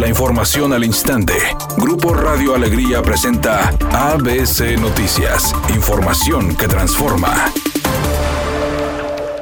La información al instante. Grupo Radio Alegría presenta ABC Noticias. Información que transforma.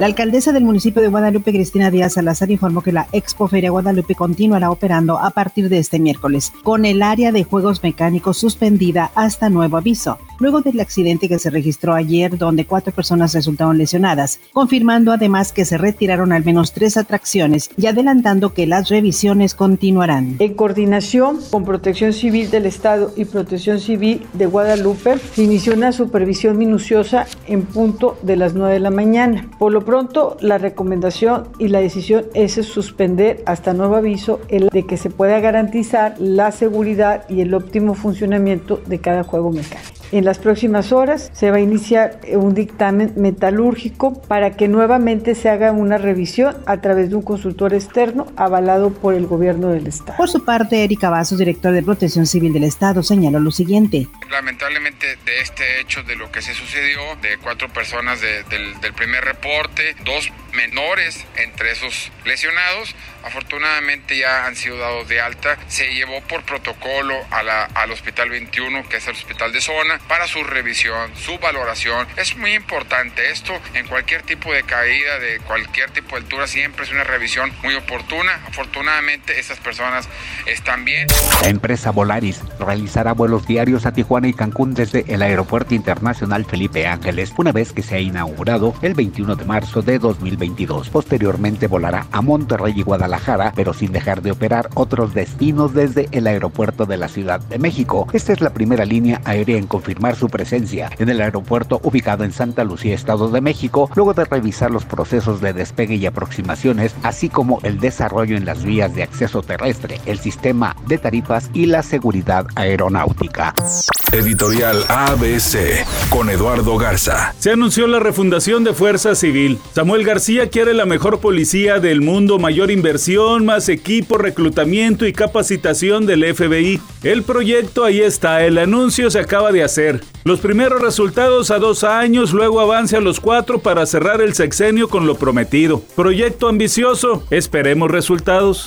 La alcaldesa del municipio de Guadalupe, Cristina Díaz Salazar, informó que la Expo Feria Guadalupe continuará operando a partir de este miércoles, con el área de juegos mecánicos suspendida hasta nuevo aviso, luego del accidente que se registró ayer donde cuatro personas resultaron lesionadas, confirmando además que se retiraron al menos tres atracciones y adelantando que las revisiones continuarán. En coordinación con Protección Civil del Estado y Protección Civil de Guadalupe, se inició una supervisión minuciosa en punto de las 9 de la mañana. Por lo pronto, la recomendación y la decisión es suspender hasta nuevo aviso el de que se pueda garantizar la seguridad y el óptimo funcionamiento de cada juego mecánico. En las próximas horas se va a iniciar un dictamen metalúrgico para que nuevamente se haga una revisión a través de un consultor externo avalado por el gobierno del Estado. Por su parte, Erika Vasos, director de Protección Civil del Estado, señaló lo siguiente. Lamentablemente de este hecho, de lo que se sucedió, de cuatro personas del, del primer reporte, dos menores entre esos lesionados, afortunadamente ya han sido dados de alta. Se llevó por protocolo a la, al Hospital 21, que es el hospital de zona, para su revisión, su valoración. Es muy importante esto en cualquier tipo de caída, de cualquier tipo de altura, siempre es una revisión muy oportuna. Afortunadamente esas personas están bien. La empresa Volaris realizará vuelos diarios a Tijuana y Cancún desde el Aeropuerto Internacional Felipe Ángeles, una vez que se ha inaugurado el 21 de marzo de 2022. Posteriormente volará a Monterrey y Guadalajara, pero sin dejar de operar otros destinos desde el aeropuerto de la Ciudad de México. Esta es la primera línea aérea en confirmar su presencia en el aeropuerto ubicado en Santa Lucía, Estado de México, luego de revisar los procesos de despegue y aproximaciones, así como el desarrollo en las vías de acceso terrestre, el sistema de tarifas y la seguridad aeronáutica. Editorial ABC con Eduardo Garza. Se anunció la refundación de Fuerza Civil. Samuel García quiere la mejor policía del mundo, mayor inversión, más equipo, reclutamiento y capacitación del FBI. El proyecto ahí está, el anuncio se acaba de hacer. Los primeros resultados a dos años, luego avance a los cuatro para cerrar el sexenio con lo prometido. Proyecto ambicioso, esperemos resultados.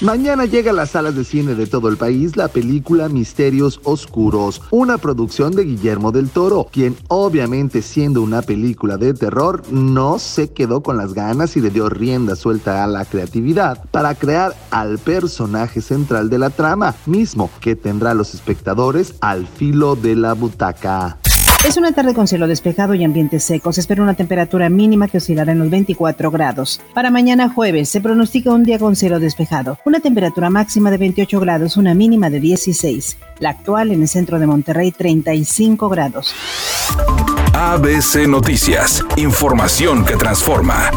Mañana llega a las salas de cine de todo el país la película Misterios Oscuros, una producción de Guillermo del Toro, quien obviamente siendo una película de terror no se quedó con las ganas y le dio rienda suelta a la creatividad para crear al personaje central de la trama, mismo que tendrá a los espectadores al filo de la butaca. Es una tarde con cielo despejado y ambientes secos. Se espera una temperatura mínima que oscilará en los 24 grados. Para mañana jueves se pronostica un día con cielo despejado. Una temperatura máxima de 28 grados, una mínima de 16. La actual en el centro de Monterrey 35 grados. ABC Noticias. Información que transforma.